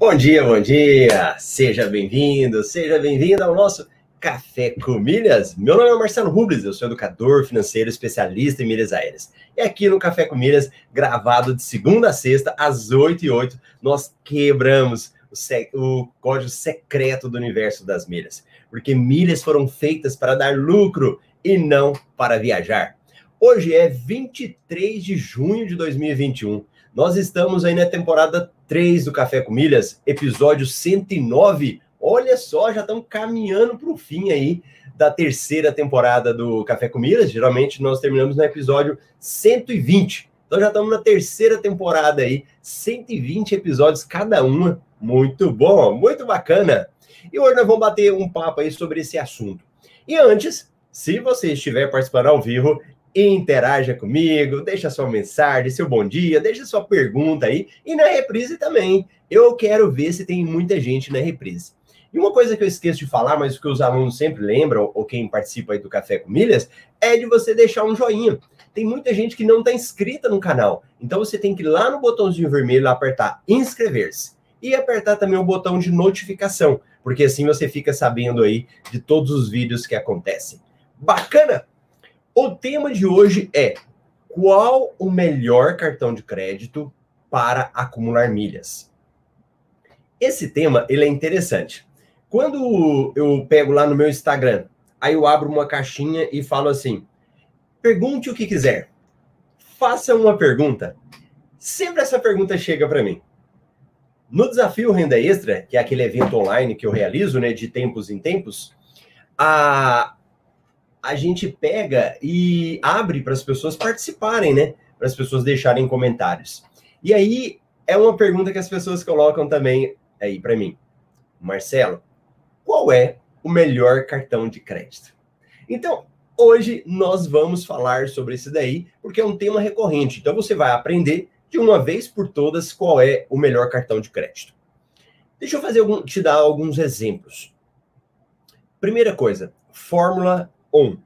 Bom dia, bom dia! Seja bem-vindo, seja bem-vinda ao nosso Café com Milhas. Meu nome é Marcelo Rubles, eu sou educador financeiro especialista em milhas aéreas. E aqui no Café com Milhas, gravado de segunda a sexta, às 8 e 8, nós quebramos o, o código secreto do universo das milhas. Porque milhas foram feitas para dar lucro e não para viajar. Hoje é 23 de junho de 2021. Nós estamos aí na temporada 3 do Café com Milhas, episódio 109. Olha só, já estamos caminhando para o fim aí da terceira temporada do Café com Milhas. Geralmente nós terminamos no episódio 120. Então já estamos na terceira temporada aí, 120 episódios cada uma. Muito bom, muito bacana. E hoje nós vamos bater um papo aí sobre esse assunto. E antes, se você estiver participando ao vivo, interaja comigo, deixa sua mensagem, seu bom dia, deixa sua pergunta aí. E na reprise também. Eu quero ver se tem muita gente na reprise. E uma coisa que eu esqueço de falar, mas que os alunos sempre lembram, ou quem participa aí do Café com Milhas, é de você deixar um joinha. Tem muita gente que não está inscrita no canal. Então você tem que ir lá no botãozinho vermelho, apertar inscrever-se. E apertar também o botão de notificação, porque assim você fica sabendo aí de todos os vídeos que acontecem. Bacana? O tema de hoje é qual o melhor cartão de crédito para acumular milhas. Esse tema ele é interessante. Quando eu pego lá no meu Instagram, aí eu abro uma caixinha e falo assim: pergunte o que quiser, faça uma pergunta. Sempre essa pergunta chega para mim. No desafio Renda Extra, que é aquele evento online que eu realizo, né, de tempos em tempos, a, a gente pega e abre para as pessoas participarem, né? Para as pessoas deixarem comentários. E aí é uma pergunta que as pessoas colocam também aí para mim. Marcelo, qual é o melhor cartão de crédito? Então, hoje nós vamos falar sobre isso daí, porque é um tema recorrente. Então você vai aprender de uma vez por todas qual é o melhor cartão de crédito. Deixa eu fazer algum, te dar alguns exemplos. Primeira coisa, Fórmula 1.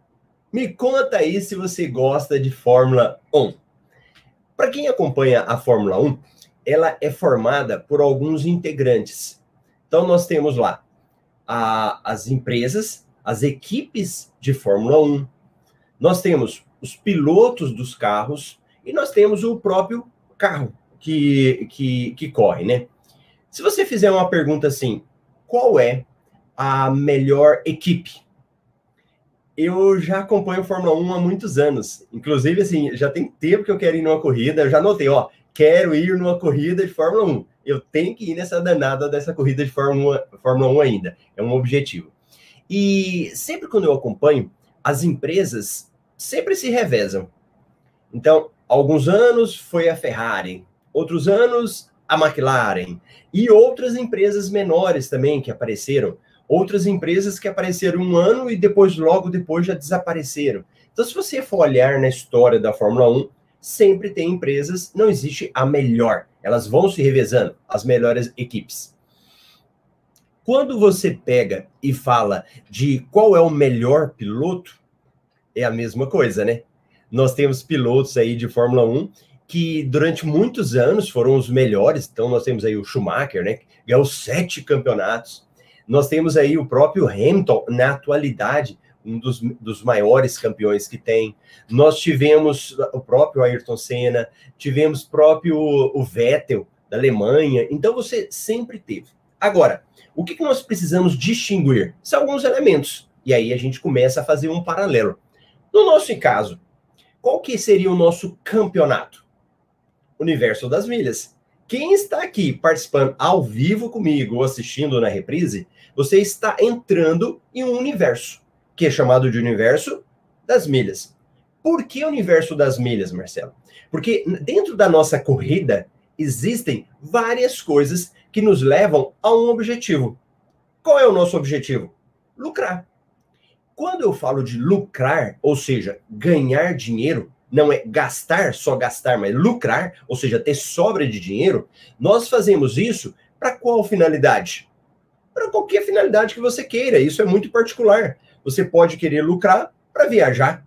Me conta aí se você gosta de Fórmula 1. Para quem acompanha a Fórmula 1, ela é formada por alguns integrantes. Então, nós temos lá a, as empresas, as equipes de Fórmula 1, nós temos os pilotos dos carros e nós temos o próprio carro que, que, que corre, né? Se você fizer uma pergunta assim, qual é a melhor equipe? Eu já acompanho Fórmula 1 há muitos anos. Inclusive, assim, já tem tempo que eu quero ir numa corrida. Eu já notei, ó, quero ir numa corrida de Fórmula 1. Eu tenho que ir nessa danada dessa corrida de Fórmula, Fórmula 1 ainda. É um objetivo. E sempre quando eu acompanho, as empresas sempre se revezam. Então, alguns anos foi a Ferrari, outros anos a McLaren e outras empresas menores também que apareceram outras empresas que apareceram um ano e depois, logo depois, já desapareceram. Então, se você for olhar na história da Fórmula 1, sempre tem empresas, não existe a melhor. Elas vão se revezando, as melhores equipes. Quando você pega e fala de qual é o melhor piloto, é a mesma coisa, né? Nós temos pilotos aí de Fórmula 1 que durante muitos anos foram os melhores. Então, nós temos aí o Schumacher, né? Que ganhou sete campeonatos. Nós temos aí o próprio Hamilton, na atualidade, um dos, dos maiores campeões que tem. Nós tivemos o próprio Ayrton Senna, tivemos próprio o Vettel, da Alemanha. Então, você sempre teve. Agora, o que, que nós precisamos distinguir? São alguns elementos. E aí a gente começa a fazer um paralelo. No nosso caso, qual que seria o nosso campeonato? Universo das milhas. Quem está aqui participando ao vivo comigo ou assistindo na reprise, você está entrando em um universo, que é chamado de universo das milhas. Por que universo das milhas, Marcelo? Porque dentro da nossa corrida existem várias coisas que nos levam a um objetivo. Qual é o nosso objetivo? Lucrar. Quando eu falo de lucrar, ou seja, ganhar dinheiro, não é gastar, só gastar, mas lucrar, ou seja, ter sobra de dinheiro, nós fazemos isso para qual finalidade? Para qualquer finalidade que você queira. Isso é muito particular. Você pode querer lucrar para viajar.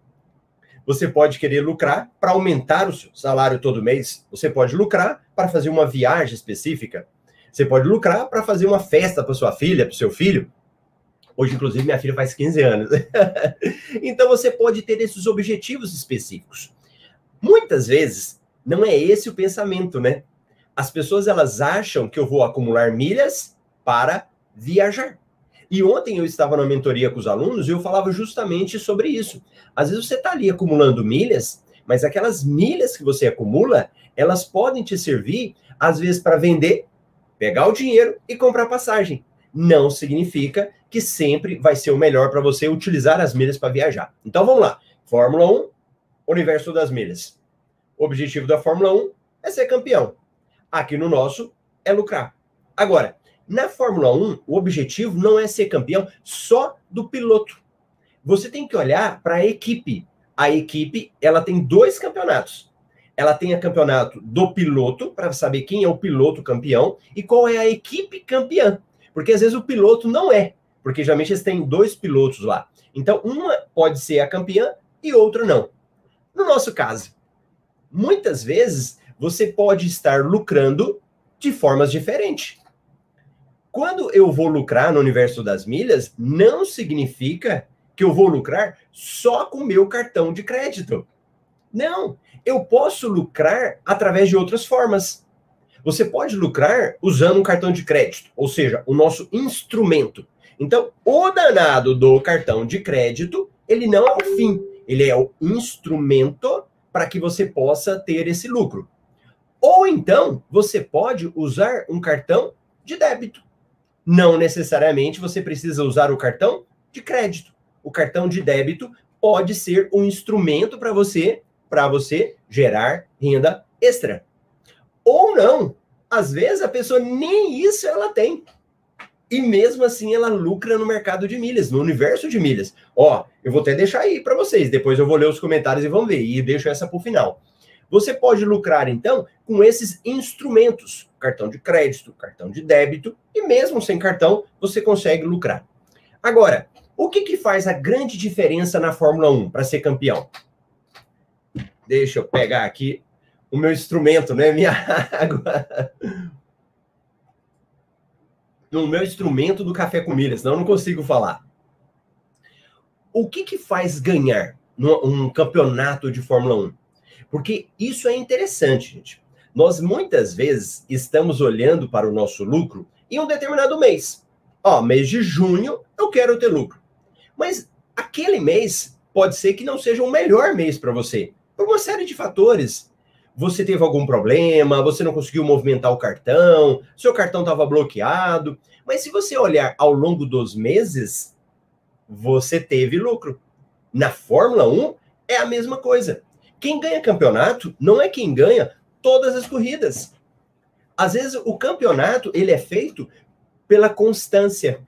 Você pode querer lucrar para aumentar o seu salário todo mês. Você pode lucrar para fazer uma viagem específica. Você pode lucrar para fazer uma festa para sua filha, para seu filho. Hoje, inclusive, minha filha faz 15 anos. então, você pode ter esses objetivos específicos. Muitas vezes, não é esse o pensamento, né? As pessoas elas acham que eu vou acumular milhas para viajar. E ontem eu estava na mentoria com os alunos e eu falava justamente sobre isso. Às vezes você está ali acumulando milhas, mas aquelas milhas que você acumula, elas podem te servir, às vezes, para vender, pegar o dinheiro e comprar passagem. Não significa que sempre vai ser o melhor para você utilizar as milhas para viajar. Então vamos lá. Fórmula 1, universo das milhas. O objetivo da Fórmula 1 é ser campeão. Aqui no nosso é lucrar. Agora, na Fórmula 1, o objetivo não é ser campeão só do piloto. Você tem que olhar para a equipe. A equipe, ela tem dois campeonatos. Ela tem o campeonato do piloto, para saber quem é o piloto campeão, e qual é a equipe campeã. Porque às vezes o piloto não é, porque geralmente eles têm dois pilotos lá. Então, uma pode ser a campeã e outra não. No nosso caso, muitas vezes você pode estar lucrando de formas diferentes. Quando eu vou lucrar no universo das milhas, não significa que eu vou lucrar só com meu cartão de crédito. Não, eu posso lucrar através de outras formas. Você pode lucrar usando um cartão de crédito, ou seja, o nosso instrumento. Então, o danado do cartão de crédito, ele não é o fim, ele é o instrumento para que você possa ter esse lucro. Ou então, você pode usar um cartão de débito. Não necessariamente você precisa usar o cartão de crédito. O cartão de débito pode ser um instrumento para você, para você gerar renda extra. Ou não. Às vezes a pessoa nem isso ela tem. E mesmo assim ela lucra no mercado de milhas, no universo de milhas. Ó, eu vou até deixar aí para vocês, depois eu vou ler os comentários e vamos ver e deixo essa para o final. Você pode lucrar, então, com esses instrumentos: cartão de crédito, cartão de débito, e mesmo sem cartão, você consegue lucrar. Agora, o que, que faz a grande diferença na Fórmula 1 para ser campeão? Deixa eu pegar aqui o meu instrumento, né? Minha água. No meu instrumento do café com milhas, senão eu não consigo falar. O que, que faz ganhar num campeonato de Fórmula 1? Porque isso é interessante, gente. Nós muitas vezes estamos olhando para o nosso lucro em um determinado mês. Ó, mês de junho eu quero ter lucro. Mas aquele mês pode ser que não seja o melhor mês para você, por uma série de fatores. Você teve algum problema, você não conseguiu movimentar o cartão, seu cartão estava bloqueado. Mas se você olhar ao longo dos meses, você teve lucro. Na Fórmula 1 é a mesma coisa. Quem ganha campeonato não é quem ganha todas as corridas. Às vezes o campeonato ele é feito pela constância.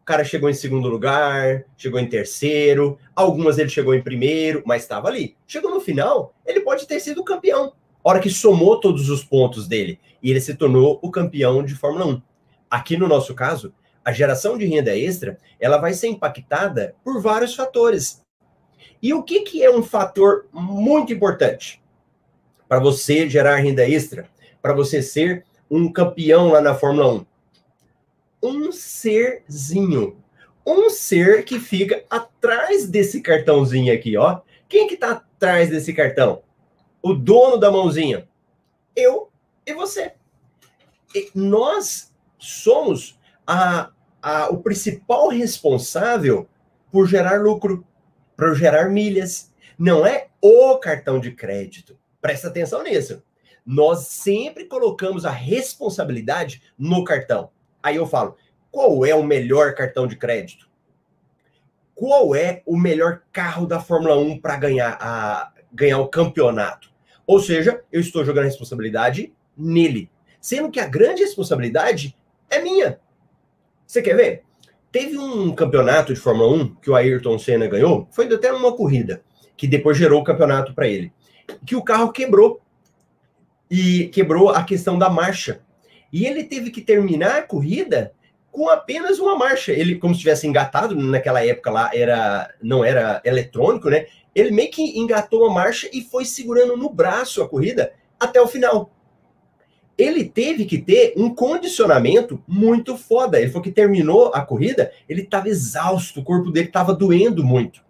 O cara chegou em segundo lugar, chegou em terceiro, algumas ele chegou em primeiro, mas estava ali. Chegou no final, ele pode ter sido campeão. A hora que somou todos os pontos dele e ele se tornou o campeão de Fórmula 1. Aqui no nosso caso, a geração de renda extra, ela vai ser impactada por vários fatores. E o que, que é um fator muito importante para você gerar renda extra, para você ser um campeão lá na Fórmula 1? Um serzinho. Um ser que fica atrás desse cartãozinho aqui, ó. Quem que tá atrás desse cartão? O dono da mãozinha. Eu e você. E nós somos a, a, o principal responsável por gerar lucro para gerar milhas. Não é o cartão de crédito. Presta atenção nisso. Nós sempre colocamos a responsabilidade no cartão. Aí eu falo: qual é o melhor cartão de crédito? Qual é o melhor carro da Fórmula 1 para ganhar, ganhar o campeonato? Ou seja, eu estou jogando a responsabilidade nele. Sendo que a grande responsabilidade é minha. Você quer ver? Teve um campeonato de Fórmula 1 que o Ayrton Senna ganhou, foi até uma corrida, que depois gerou o campeonato para ele. Que o carro quebrou. E quebrou a questão da marcha. E ele teve que terminar a corrida com apenas uma marcha. Ele, como se tivesse engatado, naquela época lá era não era eletrônico, né? Ele meio que engatou a marcha e foi segurando no braço a corrida até o final. ele teve que ter um condicionamento muito foda. Ele foi que terminou a corrida, ele estava exausto, o corpo dele estava doendo muito.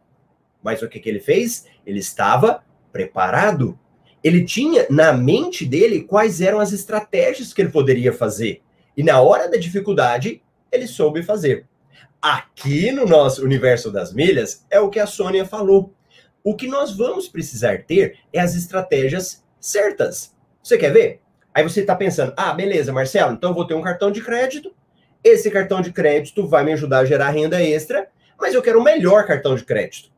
Mas o que, que ele fez? Ele estava preparado. Ele tinha na mente dele quais eram as estratégias que ele poderia fazer. E na hora da dificuldade, ele soube fazer. Aqui no nosso universo das milhas, é o que a Sônia falou. O que nós vamos precisar ter é as estratégias certas. Você quer ver? Aí você está pensando, ah, beleza, Marcelo, então eu vou ter um cartão de crédito. Esse cartão de crédito vai me ajudar a gerar renda extra, mas eu quero o melhor cartão de crédito.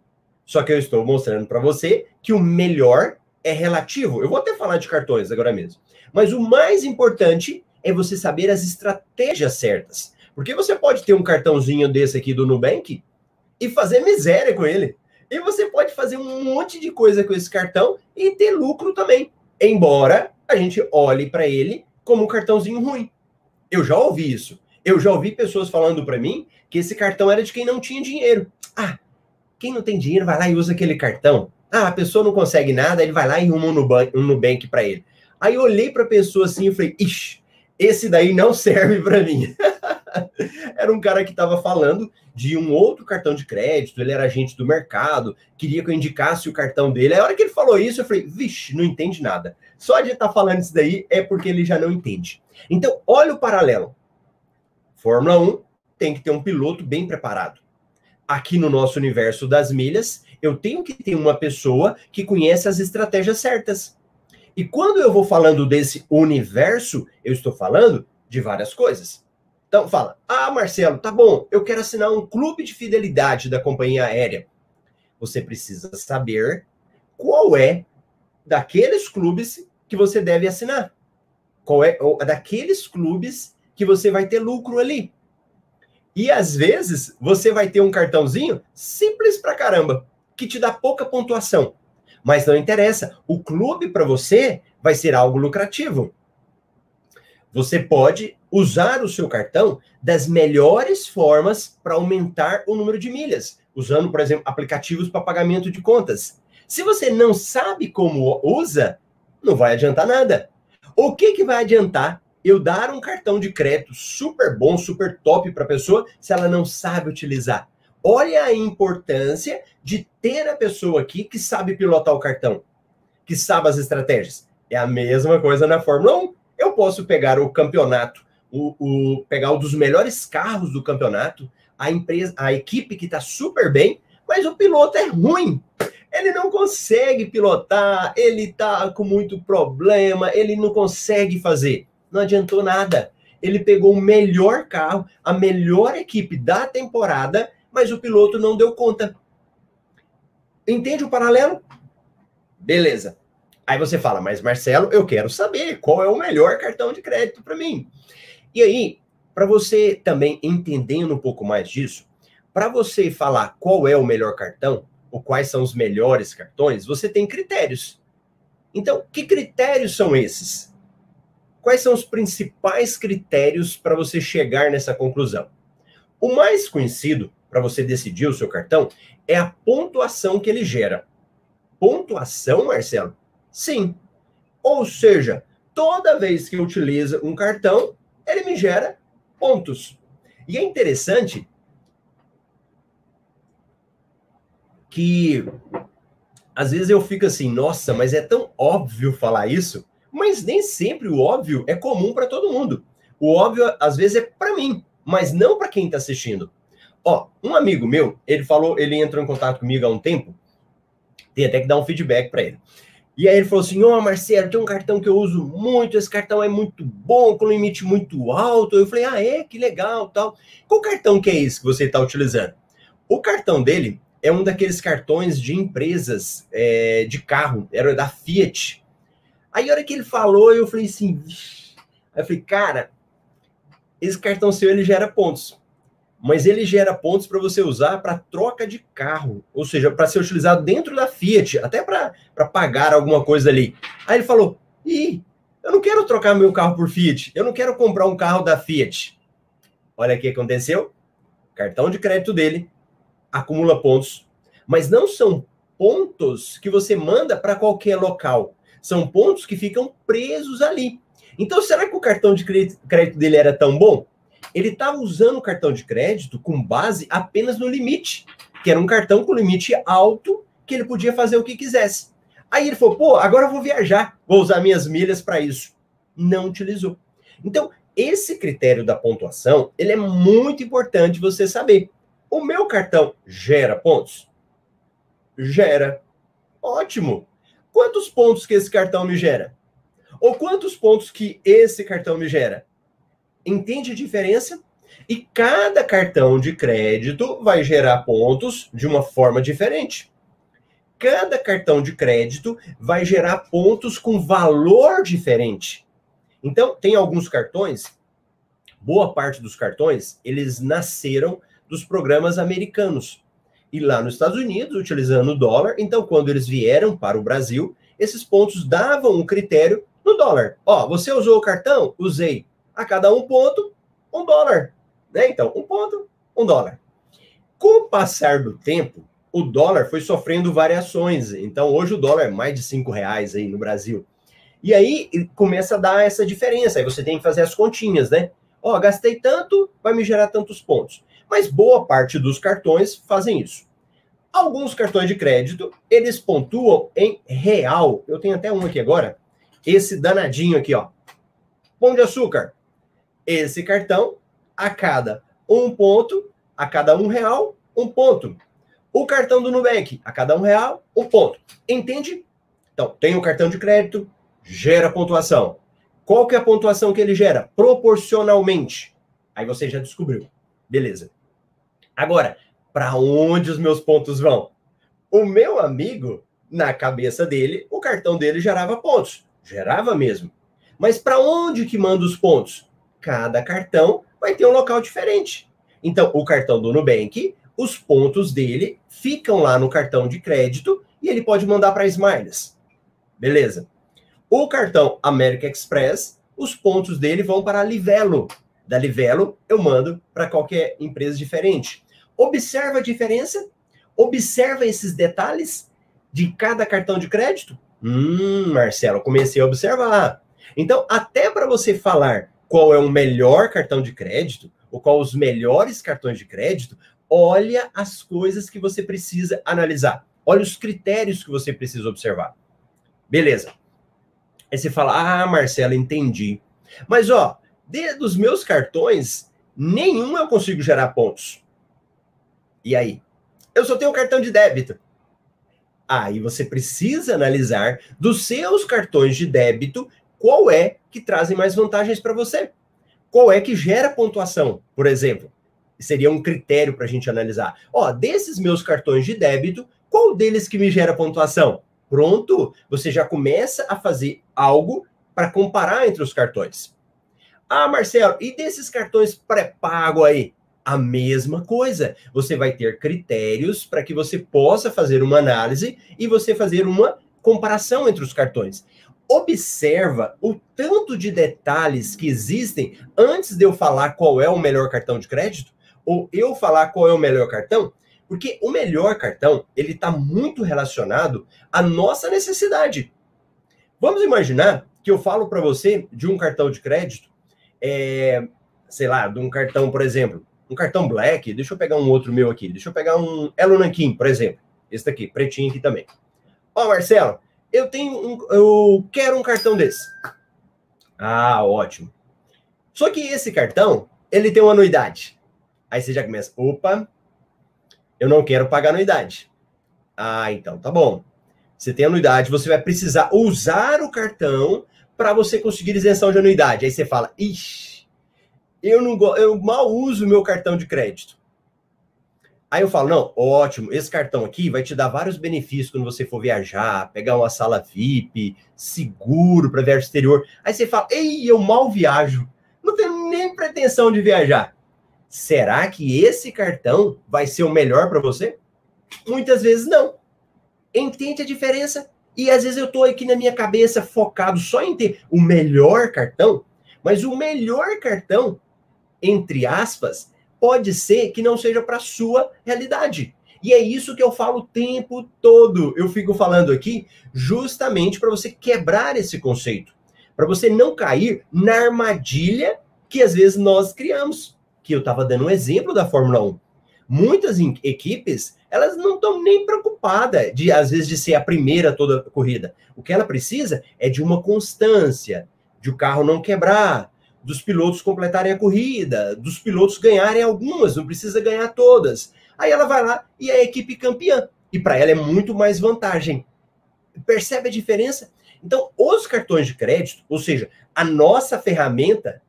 Só que eu estou mostrando para você que o melhor é relativo. Eu vou até falar de cartões agora mesmo. Mas o mais importante é você saber as estratégias certas. Porque você pode ter um cartãozinho desse aqui do Nubank e fazer miséria com ele. E você pode fazer um monte de coisa com esse cartão e ter lucro também. Embora a gente olhe para ele como um cartãozinho ruim. Eu já ouvi isso. Eu já ouvi pessoas falando para mim que esse cartão era de quem não tinha dinheiro. Ah, quem não tem dinheiro vai lá e usa aquele cartão. Ah, a pessoa não consegue nada, ele vai lá e arruma um Nubank, para ele. Aí eu olhei para a pessoa assim e falei, ixi, esse daí não serve para mim. era um cara que estava falando de um outro cartão de crédito, ele era agente do mercado, queria que eu indicasse o cartão dele. Aí, a hora que ele falou isso, eu falei, vixe, não entende nada. Só de estar tá falando isso daí é porque ele já não entende. Então, olha o paralelo. Fórmula 1 tem que ter um piloto bem preparado. Aqui no nosso universo das milhas, eu tenho que ter uma pessoa que conhece as estratégias certas. E quando eu vou falando desse universo, eu estou falando de várias coisas. Então fala: "Ah, Marcelo, tá bom, eu quero assinar um clube de fidelidade da companhia aérea". Você precisa saber qual é daqueles clubes que você deve assinar. Qual é daqueles clubes que você vai ter lucro ali. E às vezes você vai ter um cartãozinho simples pra caramba, que te dá pouca pontuação. Mas não interessa, o clube para você vai ser algo lucrativo. Você pode usar o seu cartão das melhores formas para aumentar o número de milhas, usando, por exemplo, aplicativos para pagamento de contas. Se você não sabe como usa, não vai adiantar nada. O que, que vai adiantar eu dar um cartão de crédito super bom, super top para a pessoa, se ela não sabe utilizar? Olha a importância de ter a pessoa aqui que sabe pilotar o cartão, que sabe as estratégias. É a mesma coisa na Fórmula 1. Eu posso pegar o campeonato o, o, pegar um dos melhores carros do campeonato, a empresa, a equipe que está super bem, mas o piloto é ruim. Ele não consegue pilotar, ele está com muito problema, ele não consegue fazer. Não adiantou nada. Ele pegou o melhor carro, a melhor equipe da temporada, mas o piloto não deu conta. Entende o paralelo? Beleza. Aí você fala, mas Marcelo, eu quero saber qual é o melhor cartão de crédito para mim. E aí, para você também entendendo um pouco mais disso, para você falar qual é o melhor cartão, ou quais são os melhores cartões, você tem critérios. Então, que critérios são esses? Quais são os principais critérios para você chegar nessa conclusão? O mais conhecido para você decidir o seu cartão é a pontuação que ele gera. Pontuação, Marcelo? Sim. Ou seja, toda vez que utiliza um cartão, ele me gera pontos. E é interessante que às vezes eu fico assim, nossa, mas é tão óbvio falar isso, mas nem sempre o óbvio é comum para todo mundo. O óbvio às vezes é para mim, mas não para quem está assistindo. Ó, um amigo meu, ele falou, ele entrou em contato comigo há um tempo, tem até que dar um feedback para ele. E aí ele falou assim: Ó, oh, Marcelo, tem um cartão que eu uso muito, esse cartão é muito bom, com limite muito alto. Eu falei: Ah, é? Que legal, tal. Qual cartão que é esse que você está utilizando? O cartão dele é um daqueles cartões de empresas é, de carro, era da Fiat. Aí a hora que ele falou, eu falei assim: Aí eu falei, cara, esse cartão seu ele gera pontos. Mas ele gera pontos para você usar para troca de carro, ou seja, para ser utilizado dentro da Fiat, até para pagar alguma coisa ali. Aí ele falou: Ih, eu não quero trocar meu carro por Fiat, eu não quero comprar um carro da Fiat. Olha o que aconteceu: cartão de crédito dele acumula pontos, mas não são pontos que você manda para qualquer local, são pontos que ficam presos ali. Então, será que o cartão de crédito dele era tão bom? Ele estava usando o cartão de crédito com base apenas no limite, que era um cartão com limite alto, que ele podia fazer o que quisesse. Aí ele falou: pô, agora eu vou viajar, vou usar minhas milhas para isso. Não utilizou. Então, esse critério da pontuação, ele é muito importante você saber. O meu cartão gera pontos? Gera. Ótimo. Quantos pontos que esse cartão me gera? Ou quantos pontos que esse cartão me gera? Entende a diferença? E cada cartão de crédito vai gerar pontos de uma forma diferente. Cada cartão de crédito vai gerar pontos com valor diferente. Então, tem alguns cartões, boa parte dos cartões, eles nasceram dos programas americanos. E lá nos Estados Unidos, utilizando o dólar, então quando eles vieram para o Brasil, esses pontos davam um critério no dólar. Ó, você usou o cartão? Usei. A cada um ponto, um dólar. Né? Então, um ponto, um dólar. Com o passar do tempo, o dólar foi sofrendo variações. Então, hoje o dólar é mais de cinco reais aí no Brasil. E aí começa a dar essa diferença. Aí você tem que fazer as continhas, né? Ó, gastei tanto, vai me gerar tantos pontos. Mas boa parte dos cartões fazem isso. Alguns cartões de crédito, eles pontuam em real. Eu tenho até um aqui agora. Esse danadinho aqui, ó. Pão de açúcar. Esse cartão, a cada um ponto, a cada um real, um ponto. O cartão do Nubank, a cada um real, um ponto. Entende? Então, tem o cartão de crédito, gera pontuação. Qual que é a pontuação que ele gera? Proporcionalmente. Aí você já descobriu. Beleza. Agora, para onde os meus pontos vão? O meu amigo, na cabeça dele, o cartão dele gerava pontos. Gerava mesmo. Mas para onde que manda os pontos? Cada cartão vai ter um local diferente. Então, o cartão do Nubank, os pontos dele ficam lá no cartão de crédito e ele pode mandar para Smiles. Beleza. O cartão American Express, os pontos dele vão para Livelo. Da Livelo, eu mando para qualquer empresa diferente. Observa a diferença? Observa esses detalhes de cada cartão de crédito? Hum, Marcelo, comecei a observar. Então, até para você falar qual é o melhor cartão de crédito, ou qual os melhores cartões de crédito, olha as coisas que você precisa analisar. Olha os critérios que você precisa observar. Beleza. Aí você fala: "Ah, Marcelo, entendi". Mas ó, de, dos meus cartões, nenhum eu consigo gerar pontos. E aí? Eu só tenho cartão de débito. Aí você precisa analisar dos seus cartões de débito qual é que trazem mais vantagens para você. Qual é que gera pontuação, por exemplo? Seria um critério para a gente analisar. Ó, desses meus cartões de débito, qual deles que me gera pontuação? Pronto, você já começa a fazer algo para comparar entre os cartões. Ah, Marcelo, e desses cartões pré-pago aí? A mesma coisa. Você vai ter critérios para que você possa fazer uma análise e você fazer uma comparação entre os cartões. Observa o tanto de detalhes que existem antes de eu falar qual é o melhor cartão de crédito ou eu falar qual é o melhor cartão, porque o melhor cartão ele está muito relacionado à nossa necessidade. Vamos imaginar que eu falo para você de um cartão de crédito, é, sei lá, de um cartão, por exemplo, um cartão Black, deixa eu pegar um outro meu aqui, deixa eu pegar um Elo Nankin, por exemplo. Esse daqui, pretinho aqui também. Ó, Marcelo, eu tenho um, eu quero um cartão desse. Ah, ótimo. Só que esse cartão, ele tem uma anuidade. Aí você já começa, opa, eu não quero pagar anuidade. Ah, então tá bom. Você tem anuidade, você vai precisar usar o cartão para você conseguir isenção de anuidade. Aí você fala, ixi, eu não eu mal uso meu cartão de crédito. Aí eu falo, não, ótimo, esse cartão aqui vai te dar vários benefícios quando você for viajar, pegar uma sala VIP, seguro para viajar exterior. Aí você fala, ei, eu mal viajo, não tenho nem pretensão de viajar. Será que esse cartão vai ser o melhor para você? Muitas vezes não. Entende a diferença? E às vezes eu estou aqui na minha cabeça focado só em ter o melhor cartão, mas o melhor cartão entre aspas, pode ser que não seja para sua realidade. E é isso que eu falo o tempo todo. Eu fico falando aqui justamente para você quebrar esse conceito. para você não cair na armadilha que às vezes nós criamos. Que eu estava dando um exemplo da Fórmula 1. Muitas equipes, elas não estão nem preocupadas de, às vezes, de ser a primeira toda corrida. O que ela precisa é de uma constância, de o carro não quebrar, dos pilotos completarem a corrida, dos pilotos ganharem algumas, não precisa ganhar todas. Aí ela vai lá e é a equipe campeã. E para ela é muito mais vantagem. Percebe a diferença? Então, os cartões de crédito, ou seja, a nossa ferramenta,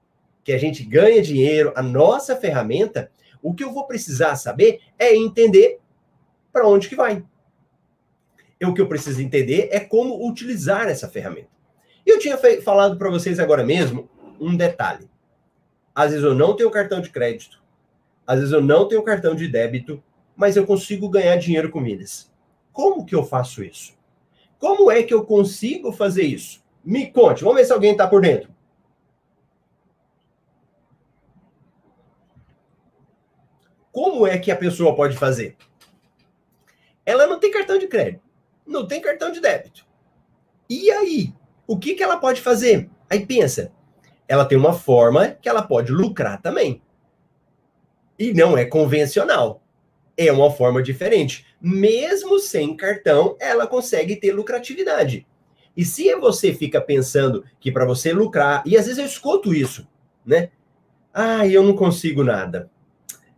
que a gente ganha dinheiro, a nossa ferramenta, o que eu vou precisar saber é entender para onde que vai. E o que eu preciso entender é como utilizar essa ferramenta. Eu tinha falado para vocês agora mesmo um detalhe. Às vezes eu não tenho cartão de crédito, às vezes eu não tenho cartão de débito, mas eu consigo ganhar dinheiro com milhas. Como que eu faço isso? Como é que eu consigo fazer isso? Me conte, vamos ver se alguém está por dentro. Como é que a pessoa pode fazer? Ela não tem cartão de crédito, não tem cartão de débito. E aí? O que, que ela pode fazer? Aí pensa, ela tem uma forma que ela pode lucrar também. E não é convencional. É uma forma diferente. Mesmo sem cartão, ela consegue ter lucratividade. E se você fica pensando que para você lucrar, e às vezes eu escuto isso, né? Ah, eu não consigo nada.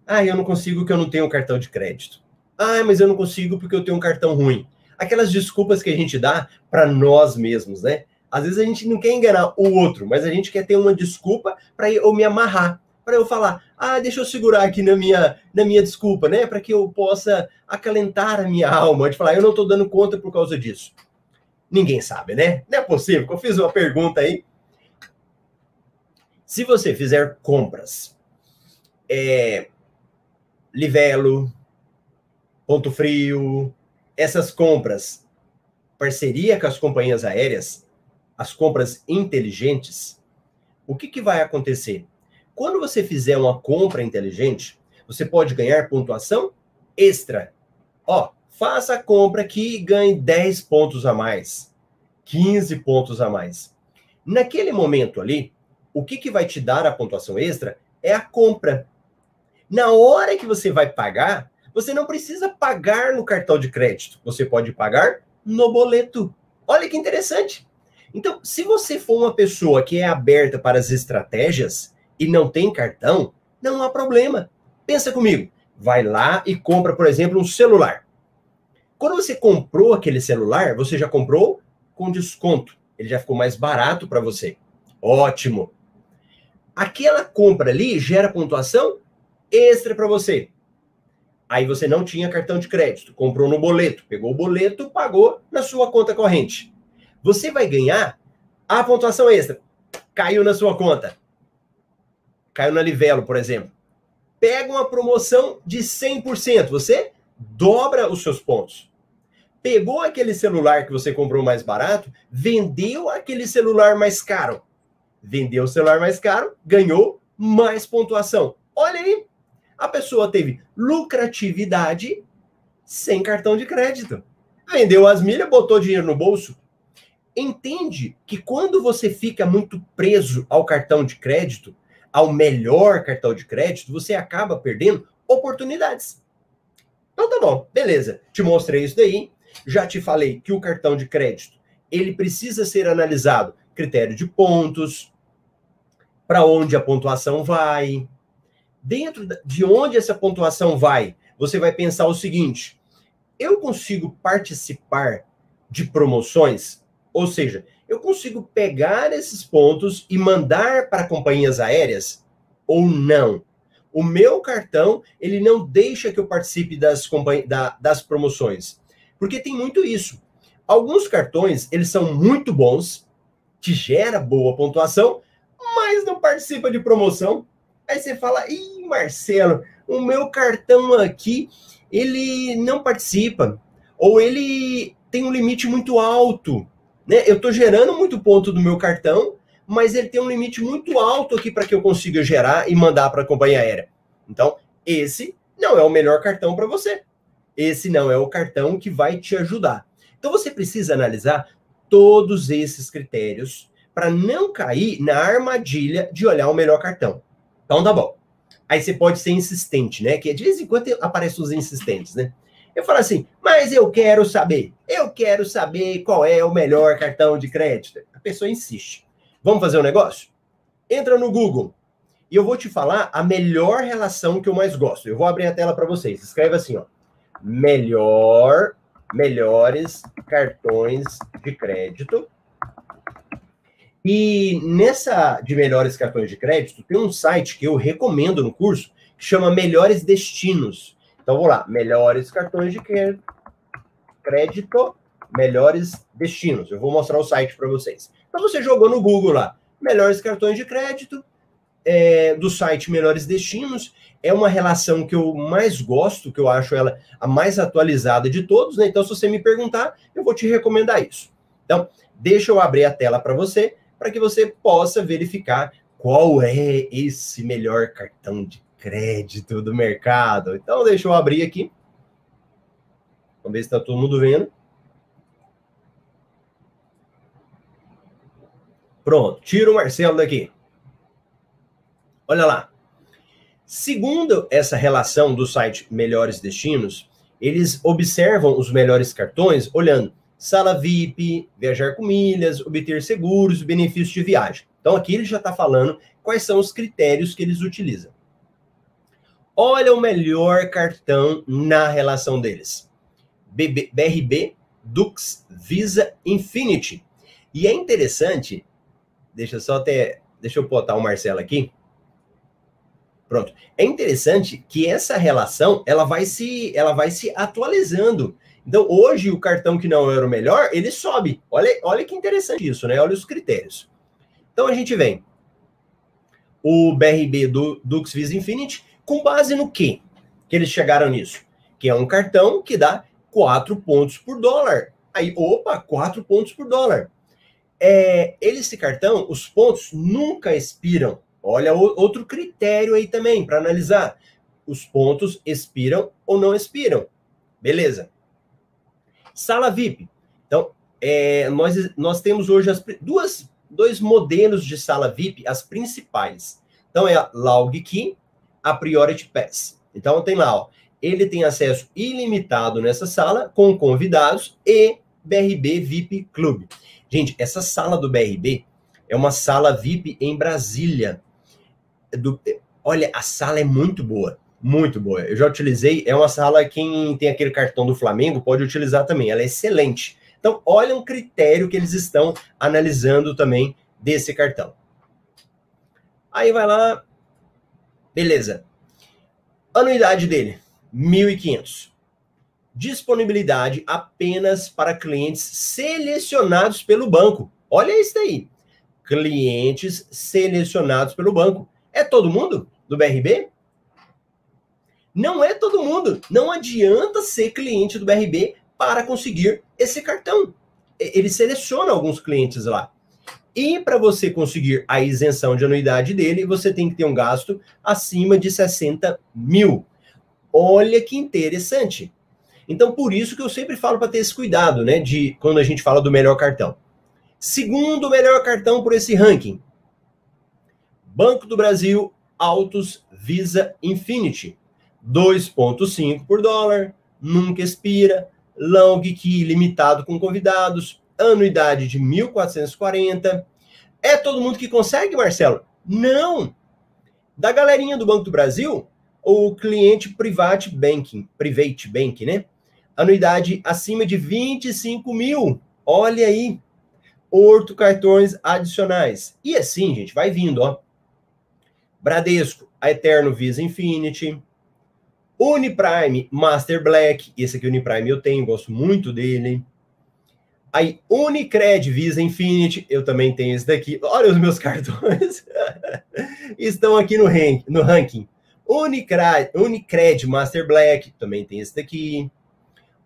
Ah, eu não consigo porque eu não tenho cartão de crédito. Ah, mas eu não consigo porque eu tenho um cartão ruim. Aquelas desculpas que a gente dá para nós mesmos, né? Às vezes a gente não quer enganar o outro, mas a gente quer ter uma desculpa para eu me amarrar, para eu falar: "Ah, deixa eu segurar aqui na minha na minha desculpa, né, para que eu possa acalentar a minha alma, de falar: "Eu não estou dando conta por causa disso". Ninguém sabe, né? Não é possível. Eu fiz uma pergunta aí. Se você fizer compras é, Livelo, Ponto Frio, essas compras, parceria com as companhias aéreas, as compras inteligentes, o que, que vai acontecer? Quando você fizer uma compra inteligente, você pode ganhar pontuação extra. Ó, faça a compra aqui e ganhe 10 pontos a mais, 15 pontos a mais. Naquele momento ali, o que, que vai te dar a pontuação extra é a compra. Na hora que você vai pagar, você não precisa pagar no cartão de crédito, você pode pagar no boleto. Olha que interessante. Então, se você for uma pessoa que é aberta para as estratégias e não tem cartão, não há problema. Pensa comigo. Vai lá e compra, por exemplo, um celular. Quando você comprou aquele celular, você já comprou com desconto. Ele já ficou mais barato para você. Ótimo. Aquela compra ali gera pontuação extra para você. Aí você não tinha cartão de crédito, comprou no boleto, pegou o boleto, pagou na sua conta corrente. Você vai ganhar a pontuação extra. Caiu na sua conta. Caiu na Livelo, por exemplo. Pega uma promoção de 100%, você dobra os seus pontos. Pegou aquele celular que você comprou mais barato, vendeu aquele celular mais caro. Vendeu o celular mais caro, ganhou mais pontuação. Olha aí, a pessoa teve lucratividade sem cartão de crédito. Vendeu as milhas, botou dinheiro no bolso. Entende que quando você fica muito preso ao cartão de crédito, ao melhor cartão de crédito, você acaba perdendo oportunidades. Então tá bom, beleza. Te mostrei isso daí. Já te falei que o cartão de crédito, ele precisa ser analisado critério de pontos, para onde a pontuação vai, dentro de onde essa pontuação vai, você vai pensar o seguinte: eu consigo participar de promoções? Ou seja, eu consigo pegar esses pontos e mandar para companhias aéreas ou não? O meu cartão, ele não deixa que eu participe das, da, das promoções. Porque tem muito isso. Alguns cartões, eles são muito bons, te gera boa pontuação, mas não participa de promoção. Aí você fala, ih, Marcelo, o meu cartão aqui, ele não participa. Ou ele tem um limite muito alto. Né? Eu estou gerando muito ponto do meu cartão, mas ele tem um limite muito alto aqui para que eu consiga gerar e mandar para a companhia aérea. Então, esse não é o melhor cartão para você. Esse não é o cartão que vai te ajudar. Então, você precisa analisar todos esses critérios para não cair na armadilha de olhar o melhor cartão. Então tá bom. Aí você pode ser insistente, né? Que de vez em quando aparecem os insistentes, né? Eu falo assim, mas eu quero saber, eu quero saber qual é o melhor cartão de crédito. A pessoa insiste. Vamos fazer um negócio? Entra no Google e eu vou te falar a melhor relação que eu mais gosto. Eu vou abrir a tela para vocês. Escreve assim, ó. Melhor, melhores cartões de crédito e nessa de melhores cartões de crédito, tem um site que eu recomendo no curso, que chama Melhores Destinos. Então, vou lá, melhores cartões de crédito, melhores destinos. Eu vou mostrar o site para vocês. Então, você jogou no Google lá, melhores cartões de crédito, é, do site Melhores Destinos. É uma relação que eu mais gosto, que eu acho ela a mais atualizada de todos, né? Então, se você me perguntar, eu vou te recomendar isso. Então, deixa eu abrir a tela para você para que você possa verificar qual é esse melhor cartão de crédito do mercado. Então, deixa eu abrir aqui. Vamos ver se está todo mundo vendo. Pronto, tira o Marcelo daqui. Olha lá. Segundo essa relação do site Melhores Destinos, eles observam os melhores cartões olhando sala VIP, viajar com milhas, obter seguros, benefícios de viagem. Então aqui ele já está falando quais são os critérios que eles utilizam. Olha o melhor cartão na relação deles. BRB, Dux, Visa, Infinity. E é interessante, deixa só até, deixa eu botar o Marcelo aqui. Pronto. É interessante que essa relação, ela vai se, ela vai se atualizando. Então, hoje, o cartão que não era o melhor, ele sobe. Olha, olha que interessante isso, né? Olha os critérios. Então, a gente vem o BRB do Dux Visa Infinity, com base no quê? Que eles chegaram nisso? Que é um cartão que dá 4 pontos por dólar. Aí, opa, 4 pontos por dólar. É, esse cartão, os pontos nunca expiram. Olha outro critério aí também para analisar. Os pontos expiram ou não expiram. Beleza. Sala VIP. Então, é, nós, nós temos hoje as duas, dois modelos de sala VIP, as principais. Então, é a Log Key, a Priority Pass. Então, tem lá, ó, ele tem acesso ilimitado nessa sala com convidados e BRB VIP Club. Gente, essa sala do BRB é uma sala VIP em Brasília. Do, olha, a sala é muito boa. Muito boa. Eu já utilizei. É uma sala, quem tem aquele cartão do Flamengo pode utilizar também. Ela é excelente. Então, olha um critério que eles estão analisando também desse cartão. Aí vai lá. Beleza. Anuidade dele: 1.500. Disponibilidade apenas para clientes selecionados pelo banco. Olha isso aí. Clientes selecionados pelo banco. É todo mundo do BRB? Não é todo mundo. Não adianta ser cliente do BRB para conseguir esse cartão. Ele seleciona alguns clientes lá. E para você conseguir a isenção de anuidade dele, você tem que ter um gasto acima de 60 mil. Olha que interessante. Então, por isso que eu sempre falo para ter esse cuidado, né? De quando a gente fala do melhor cartão. Segundo melhor cartão por esse ranking: Banco do Brasil, Autos, Visa, Infinity. 2,5 por dólar, nunca expira, long key limitado com convidados, anuidade de 1.440. É todo mundo que consegue, Marcelo? Não! Da galerinha do Banco do Brasil, o cliente private banking, private bank, né? Anuidade acima de 25 mil. Olha aí. Orto cartões adicionais. E assim, gente, vai vindo, ó. Bradesco, a Eterno Visa Infinity, Uniprime Master Black, esse aqui Uniprime eu tenho, gosto muito dele. Aí Unicred Visa Infinity, eu também tenho esse daqui. Olha os meus cartões. Estão aqui no, rank, no ranking. Unicred, Unicred Master Black, também tem esse daqui.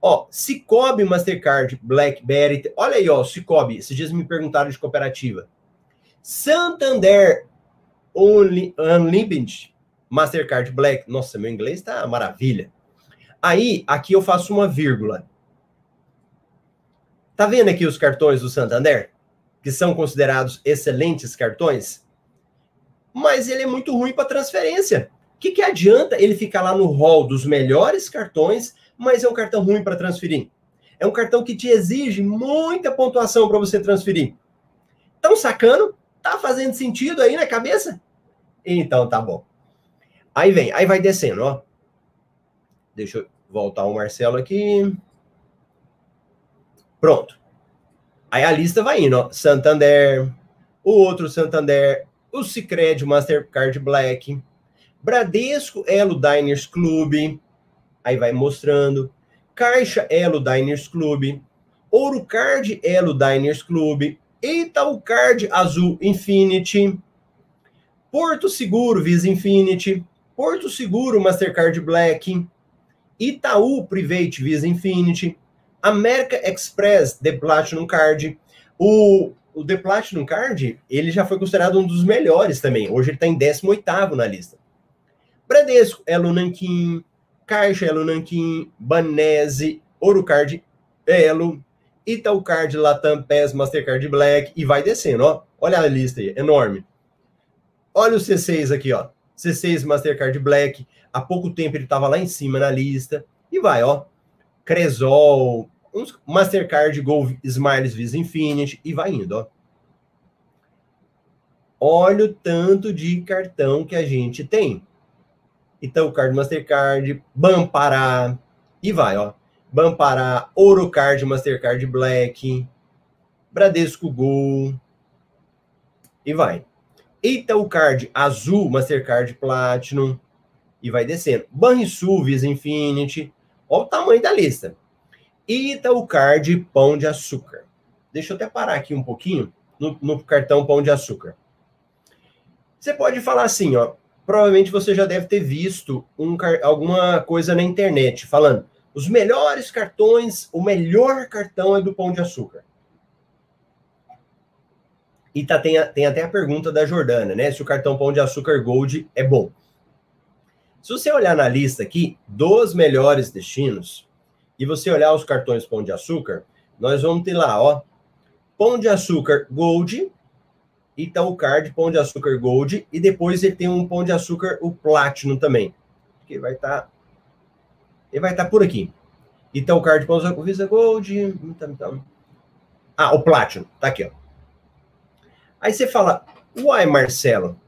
Ó, Cicobi Mastercard Blackberry. Olha aí, ó, Cicobi. Esses dias me perguntaram de cooperativa. Santander Unlimited Mastercard Black. Nossa, meu inglês está maravilha. Aí, aqui eu faço uma vírgula. Tá vendo aqui os cartões do Santander? que são considerados excelentes cartões, mas ele é muito ruim para transferência. O que, que adianta ele ficar lá no hall dos melhores cartões, mas é um cartão ruim para transferir? É um cartão que te exige muita pontuação para você transferir. Estão sacando? Tá fazendo sentido aí na cabeça? Então tá bom. Aí vem, aí vai descendo, ó. Deixa eu voltar o Marcelo aqui. Pronto. Aí a lista vai indo, ó. Santander, o outro Santander, o Cicred Mastercard Black, Bradesco Elo Diners Club, aí vai mostrando, Caixa Elo Diners Club, Ouro Card Elo Diners Club, Itaú Card Azul Infinity, Porto Seguro Visa Infinity, Porto Seguro Mastercard Black, Itaú Private Visa Infinity, America Express The Platinum Card. O, o The Platinum Card, ele já foi considerado um dos melhores também. Hoje ele está em 18º na lista. Bradesco, Elo Nankin, Caixa Elo Nankin, Banese, Card, Elo, Card, Latam PES, Mastercard Black e vai descendo, ó. Olha a lista aí, enorme. Olha o C6 aqui, ó. C6 Mastercard Black. Há pouco tempo ele estava lá em cima na lista. E vai, ó. Cresol, Mastercard Gold Smiles Visa Infinity e vai indo, ó. Olha o tanto de cartão que a gente tem. Então, Card Mastercard, Bampará, e vai, ó. Bampará, Ourocard Mastercard Black, Bradesco Gol, e vai. Itaú Card Azul Mastercard Platinum, e vai descendo. Banrisul Visa Infinity, Olha o tamanho da lista. Itaú Card Pão de Açúcar. Deixa eu até parar aqui um pouquinho no, no cartão Pão de Açúcar. Você pode falar assim, ó. Provavelmente você já deve ter visto um, alguma coisa na internet falando os melhores cartões, o melhor cartão é do Pão de Açúcar. E tá, tem, tem até a pergunta da Jordana, né? Se o cartão Pão de Açúcar Gold é bom. Se você olhar na lista aqui dos melhores destinos e você olhar os cartões Pão de Açúcar, nós vamos ter lá, ó, Pão de Açúcar Gold, Itaú Card Pão de Açúcar Gold e depois ele tem um Pão de Açúcar o Platinum também, que vai estar tá, ele vai estar tá por aqui. Itaú Card Pão de Açúcar Visa Gold, então, então. Ah, o Platinum, tá aqui, ó. Aí você fala, uai, Marcelo,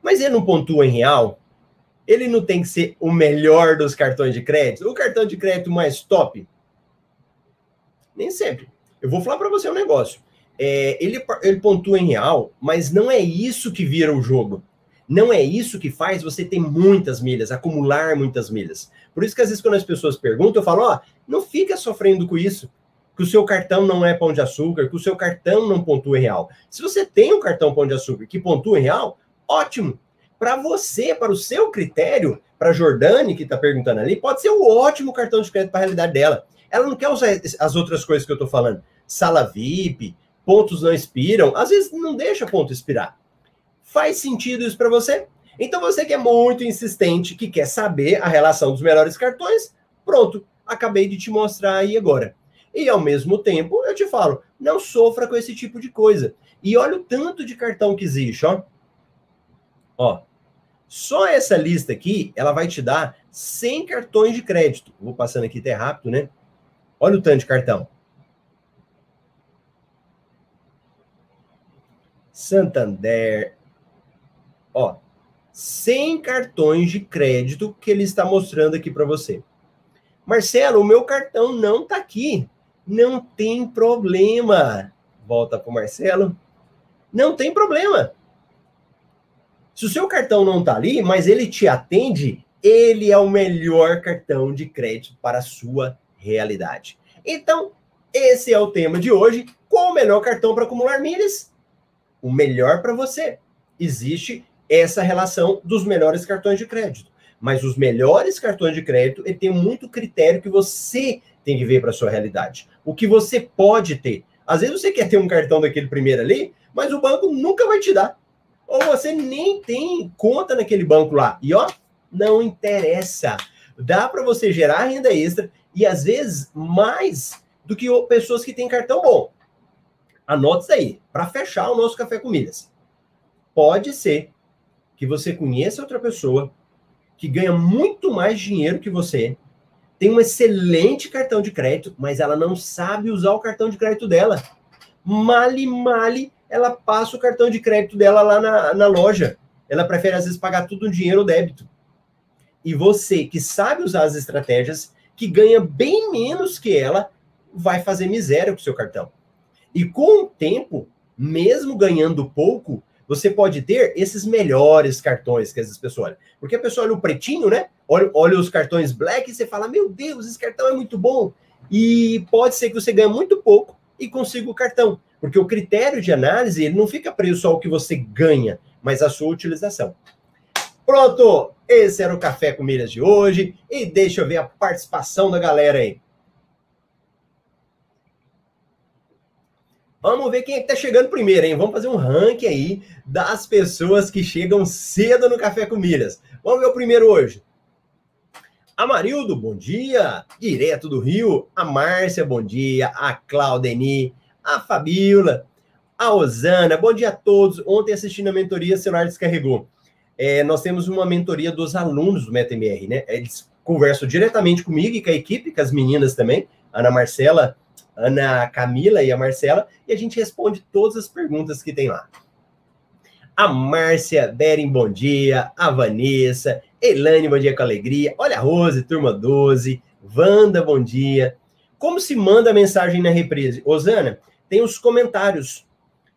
mas ele não pontua em real? ele não tem que ser o melhor dos cartões de crédito, o cartão de crédito mais top? Nem sempre. Eu vou falar para você um negócio. É, ele, ele pontua em real, mas não é isso que vira o jogo. Não é isso que faz você ter muitas milhas, acumular muitas milhas. Por isso que às vezes quando as pessoas perguntam, eu falo, ó, oh, não fica sofrendo com isso, que o seu cartão não é pão de açúcar, que o seu cartão não pontua em real. Se você tem um cartão pão de açúcar que pontua em real, ótimo para você, para o seu critério, para a Jordane, que está perguntando ali, pode ser um ótimo cartão de crédito para a realidade dela. Ela não quer usar as outras coisas que eu estou falando. Sala VIP, pontos não expiram. Às vezes não deixa ponto expirar. Faz sentido isso para você? Então você que é muito insistente, que quer saber a relação dos melhores cartões, pronto, acabei de te mostrar aí agora. E ao mesmo tempo, eu te falo, não sofra com esse tipo de coisa. E olha o tanto de cartão que existe, ó. Ó, só essa lista aqui, ela vai te dar 100 cartões de crédito. Vou passando aqui até rápido, né? Olha o tanto de cartão. Santander. Ó, 100 cartões de crédito que ele está mostrando aqui para você. Marcelo, o meu cartão não está aqui. Não tem problema. Volta para o Marcelo. Não tem problema. Se o seu cartão não está ali, mas ele te atende, ele é o melhor cartão de crédito para a sua realidade. Então, esse é o tema de hoje. Qual o melhor cartão para acumular milhas? O melhor para você. Existe essa relação dos melhores cartões de crédito. Mas os melhores cartões de crédito, ele tem muito critério que você tem que ver para sua realidade. O que você pode ter. Às vezes você quer ter um cartão daquele primeiro ali, mas o banco nunca vai te dar ou você nem tem conta naquele banco lá. E ó, não interessa. Dá para você gerar renda extra e às vezes mais do que pessoas que têm cartão bom. Anota isso aí, para fechar o nosso café com milhas. Pode ser que você conheça outra pessoa que ganha muito mais dinheiro que você, tem um excelente cartão de crédito, mas ela não sabe usar o cartão de crédito dela. Male, male, ela passa o cartão de crédito dela lá na, na loja. Ela prefere, às vezes, pagar tudo no dinheiro ou débito. E você, que sabe usar as estratégias, que ganha bem menos que ela, vai fazer miséria com o seu cartão. E com o tempo, mesmo ganhando pouco, você pode ter esses melhores cartões que as pessoas olham. Porque a pessoa olha o pretinho, né? Olha, olha os cartões black e você fala: Meu Deus, esse cartão é muito bom. E pode ser que você ganhe muito pouco e consiga o cartão. Porque o critério de análise ele não fica preso só ao que você ganha, mas a sua utilização. Pronto! Esse era o Café com Milhas de hoje. E deixa eu ver a participação da galera aí. Vamos ver quem é que tá chegando primeiro, hein? Vamos fazer um ranking aí das pessoas que chegam cedo no Café com Milhas. Vamos ver o primeiro hoje. Amarildo, bom dia. Direto do Rio. A Márcia, bom dia. A Claudeni. A Fabiola. A Osana, bom dia a todos. Ontem assistindo a mentoria, o celular descarregou. É, nós temos uma mentoria dos alunos do MetaMR, né? Eles conversam diretamente comigo e com a equipe, com as meninas também. Ana Marcela Ana Camila e a Marcela, e a gente responde todas as perguntas que tem lá. A Márcia, Beren, bom dia. A Vanessa, Elane, bom dia com alegria. Olha a Rose, turma 12. Wanda, bom dia. Como se manda a mensagem na reprise? Osana, tem os comentários.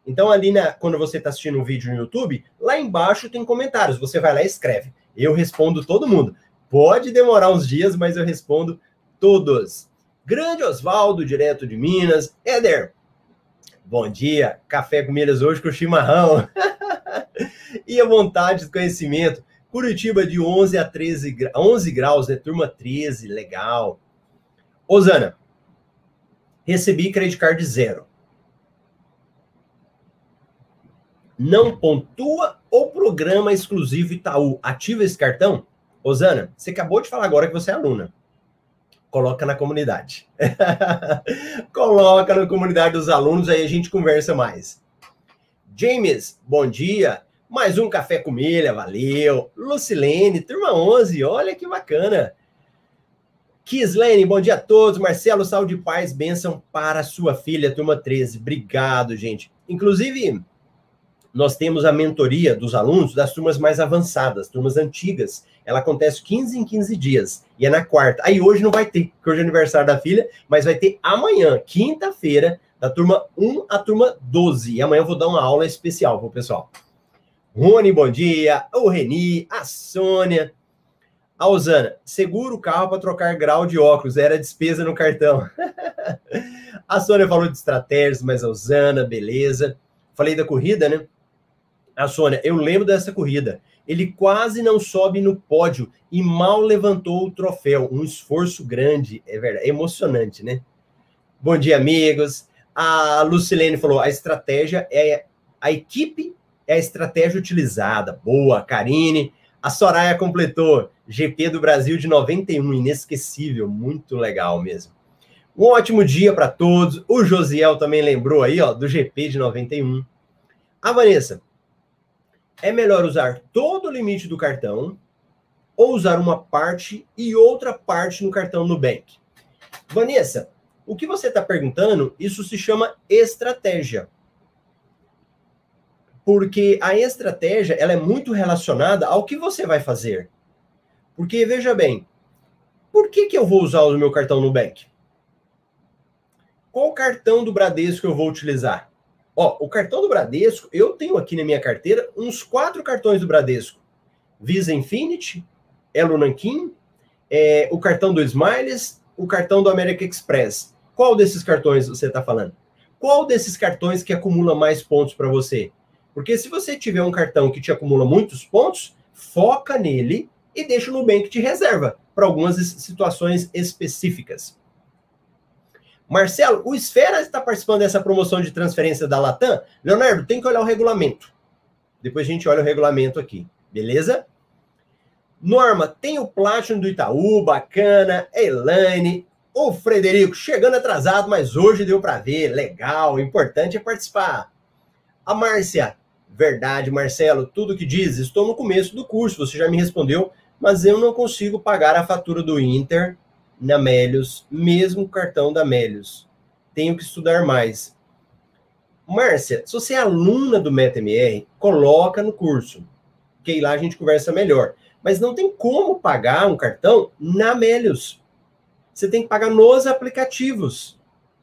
Então, ali na, quando você está assistindo um vídeo no YouTube, lá embaixo tem comentários. Você vai lá e escreve. Eu respondo todo mundo. Pode demorar uns dias, mas eu respondo todos. Grande Oswaldo, direto de Minas. Éder, bom dia. Café com milhas hoje com chimarrão. e a vontade de conhecimento. Curitiba de 11 a 13 11 graus, né? Turma 13, legal. Osana, recebi credit card zero. Não pontua o programa exclusivo Itaú ativa esse cartão? Osana, você acabou de falar agora que você é aluna coloca na comunidade. coloca na comunidade dos alunos, aí a gente conversa mais. James, bom dia. Mais um café com milha, valeu. Lucilene, turma 11, olha que bacana. Kislene, bom dia a todos. Marcelo, saúde paz, bênção para sua filha, turma 13. Obrigado, gente. Inclusive, nós temos a mentoria dos alunos das turmas mais avançadas, turmas antigas. Ela acontece 15 em 15 dias e é na quarta. Aí hoje não vai ter, porque hoje é aniversário da filha, mas vai ter amanhã, quinta-feira, da turma 1 à turma 12. E amanhã eu vou dar uma aula especial para o pessoal. Rony, bom dia. O Reni, a Sônia. A Osana, segura o carro para trocar grau de óculos, era despesa no cartão. a Sônia falou de estratégias, mas a Osana, beleza. Falei da corrida, né? A Sônia, eu lembro dessa corrida. Ele quase não sobe no pódio e mal levantou o troféu. Um esforço grande, é verdade, é emocionante, né? Bom dia, amigos. A Lucilene falou: a estratégia é a equipe é a estratégia utilizada. Boa, Karine. A Soraya completou GP do Brasil de 91, inesquecível, muito legal mesmo. Um ótimo dia para todos. O Josiel também lembrou aí, ó, do GP de 91. A Vanessa, é melhor usar todo o limite do cartão ou usar uma parte e outra parte no cartão Nubank? Vanessa, o que você está perguntando, isso se chama estratégia. Porque a estratégia ela é muito relacionada ao que você vai fazer. Porque, veja bem, por que, que eu vou usar o meu cartão Nubank? Qual cartão do Bradesco eu vou utilizar? Ó, o cartão do Bradesco, eu tenho aqui na minha carteira uns quatro cartões do Bradesco. Visa Infinity, Elo Nankin, é, o cartão do Smiles, o cartão do American Express. Qual desses cartões você está falando? Qual desses cartões que acumula mais pontos para você? Porque se você tiver um cartão que te acumula muitos pontos, foca nele e deixa no Nubank de reserva para algumas situações específicas. Marcelo, o Esfera está participando dessa promoção de transferência da Latam? Leonardo, tem que olhar o regulamento. Depois a gente olha o regulamento aqui, beleza? Norma, tem o Platinum do Itaú, bacana. Elaine, O Frederico chegando atrasado, mas hoje deu para ver. Legal, importante é participar. A Márcia, verdade, Marcelo, tudo que diz, estou no começo do curso, você já me respondeu, mas eu não consigo pagar a fatura do Inter na Melios, mesmo cartão da Melios. Tenho que estudar mais. Márcia, se você é aluna do MetaMR, coloca no curso, que lá a gente conversa melhor. Mas não tem como pagar um cartão na Melios você tem que pagar nos aplicativos.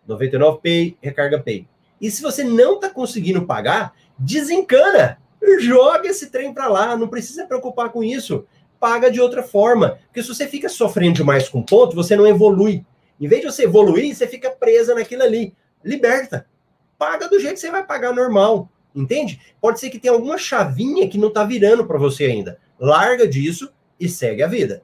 99 Pay, Recarga Pay. E se você não está conseguindo pagar, desencana. Joga esse trem para lá, não precisa preocupar com isso. Paga de outra forma. Porque se você fica sofrendo demais com ponto, você não evolui. Em vez de você evoluir, você fica presa naquilo ali. Liberta. Paga do jeito que você vai pagar normal. Entende? Pode ser que tenha alguma chavinha que não está virando para você ainda. Larga disso e segue a vida.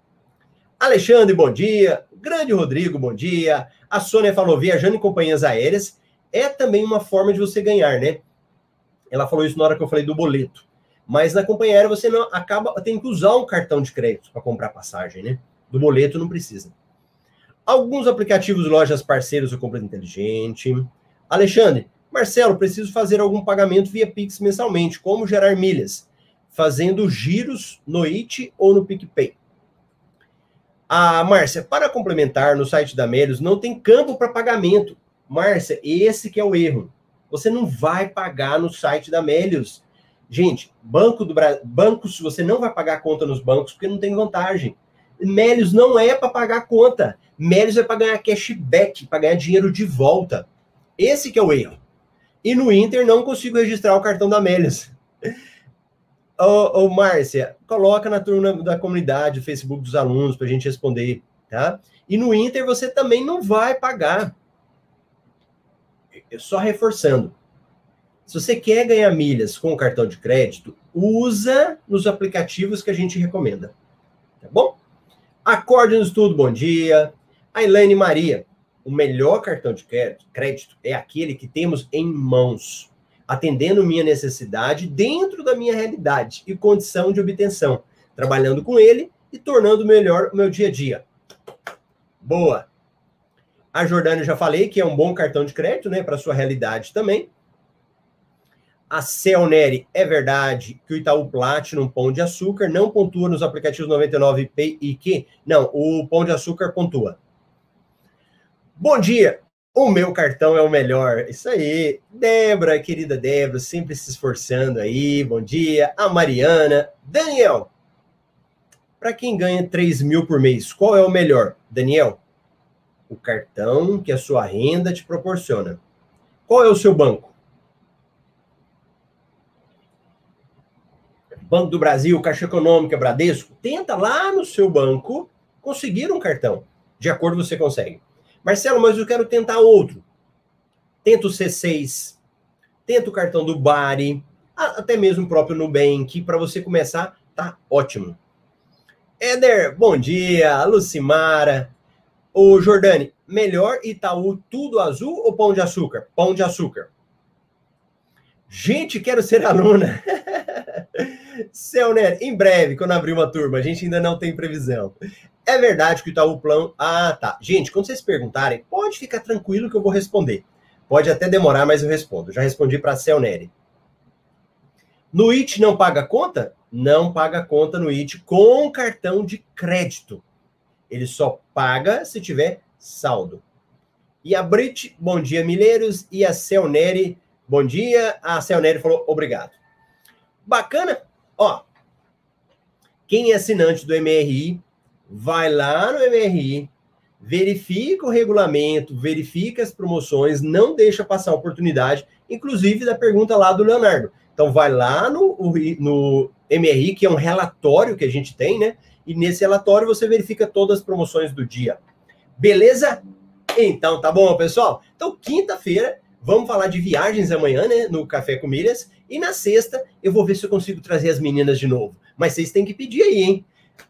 Alexandre, bom dia. Grande Rodrigo, bom dia. A Sônia falou: viajando em companhias aéreas é também uma forma de você ganhar, né? Ela falou isso na hora que eu falei do boleto. Mas na companhia aérea você não acaba, tem que usar um cartão de crédito para comprar passagem, né? Do boleto não precisa. Alguns aplicativos, lojas parceiros ou compra inteligente. Alexandre, Marcelo, preciso fazer algum pagamento via Pix mensalmente. Como gerar milhas? Fazendo giros no IT ou no PicPay. A Márcia, para complementar, no site da Melios não tem campo para pagamento. Márcia, esse que é o erro. Você não vai pagar no site da Melios. Gente, banco do Brasil, bancos, você não vai pagar conta nos bancos porque não tem vantagem. Melios não é para pagar conta. Melios é para ganhar cashback, para ganhar dinheiro de volta. Esse que é o erro. E no Inter não consigo registrar o cartão da Melios. Ô, ô, Márcia, coloca na turma da comunidade, Facebook dos alunos, para a gente responder, tá? E no Inter você também não vai pagar. Só reforçando. Se você quer ganhar milhas com cartão de crédito, usa nos aplicativos que a gente recomenda. Tá bom? Acorde no estudo, bom dia. A Elaine Maria, o melhor cartão de crédito é aquele que temos em mãos atendendo minha necessidade dentro da minha realidade e condição de obtenção, trabalhando com ele e tornando melhor o meu dia a dia. Boa. A Jordânia já falei que é um bom cartão de crédito, né, para sua realidade também. A Celneri, é verdade que o Itaú Platinum Pão de Açúcar não pontua nos aplicativos 99P e que? Não, o Pão de Açúcar pontua. Bom dia. O meu cartão é o melhor. Isso aí. Débora, querida Débora, sempre se esforçando aí. Bom dia. A Mariana. Daniel. Para quem ganha 3 mil por mês, qual é o melhor? Daniel, o cartão que a sua renda te proporciona. Qual é o seu banco? Banco do Brasil, Caixa Econômica, Bradesco. Tenta lá no seu banco conseguir um cartão. De acordo, você consegue. Marcelo, mas eu quero tentar outro. Tenta o C6, tenta o cartão do Bari, até mesmo o próprio Nubank, para você começar, tá ótimo. Éder, bom dia. Lucimara. O Jordani, melhor Itaú tudo azul ou pão de açúcar? Pão de açúcar. Gente, quero ser aluna. Celner, em breve, quando abrir uma turma, a gente ainda não tem previsão. É verdade que o Itaú Plano. Ah, tá. Gente, quando vocês perguntarem, pode ficar tranquilo que eu vou responder. Pode até demorar, mas eu respondo. Já respondi para a Celneri. No IT não paga conta? Não paga conta no IT com cartão de crédito. Ele só paga se tiver saldo. E a Brit, bom dia, Mileiros. E a Celneri, bom dia. A Celneri falou obrigado. Bacana? Ó, quem é assinante do MRI vai lá no MRI, verifica o regulamento, verifica as promoções, não deixa passar a oportunidade, inclusive da pergunta lá do Leonardo. Então, vai lá no, no MRI, que é um relatório que a gente tem, né? E nesse relatório você verifica todas as promoções do dia. Beleza? Então, tá bom, pessoal? Então, quinta-feira, vamos falar de viagens amanhã, né? No Café com Milhas. E na sexta, eu vou ver se eu consigo trazer as meninas de novo. Mas vocês têm que pedir aí, hein?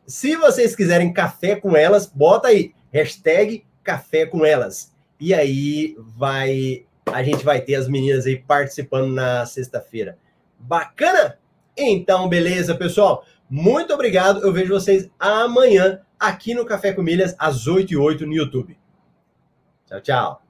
Se vocês quiserem café com elas, bota aí, hashtag café com elas. E aí vai, a gente vai ter as meninas aí participando na sexta-feira. Bacana? Então, beleza, pessoal. Muito obrigado. Eu vejo vocês amanhã aqui no Café com Milhas, às 8 e 8 no YouTube. Tchau, tchau.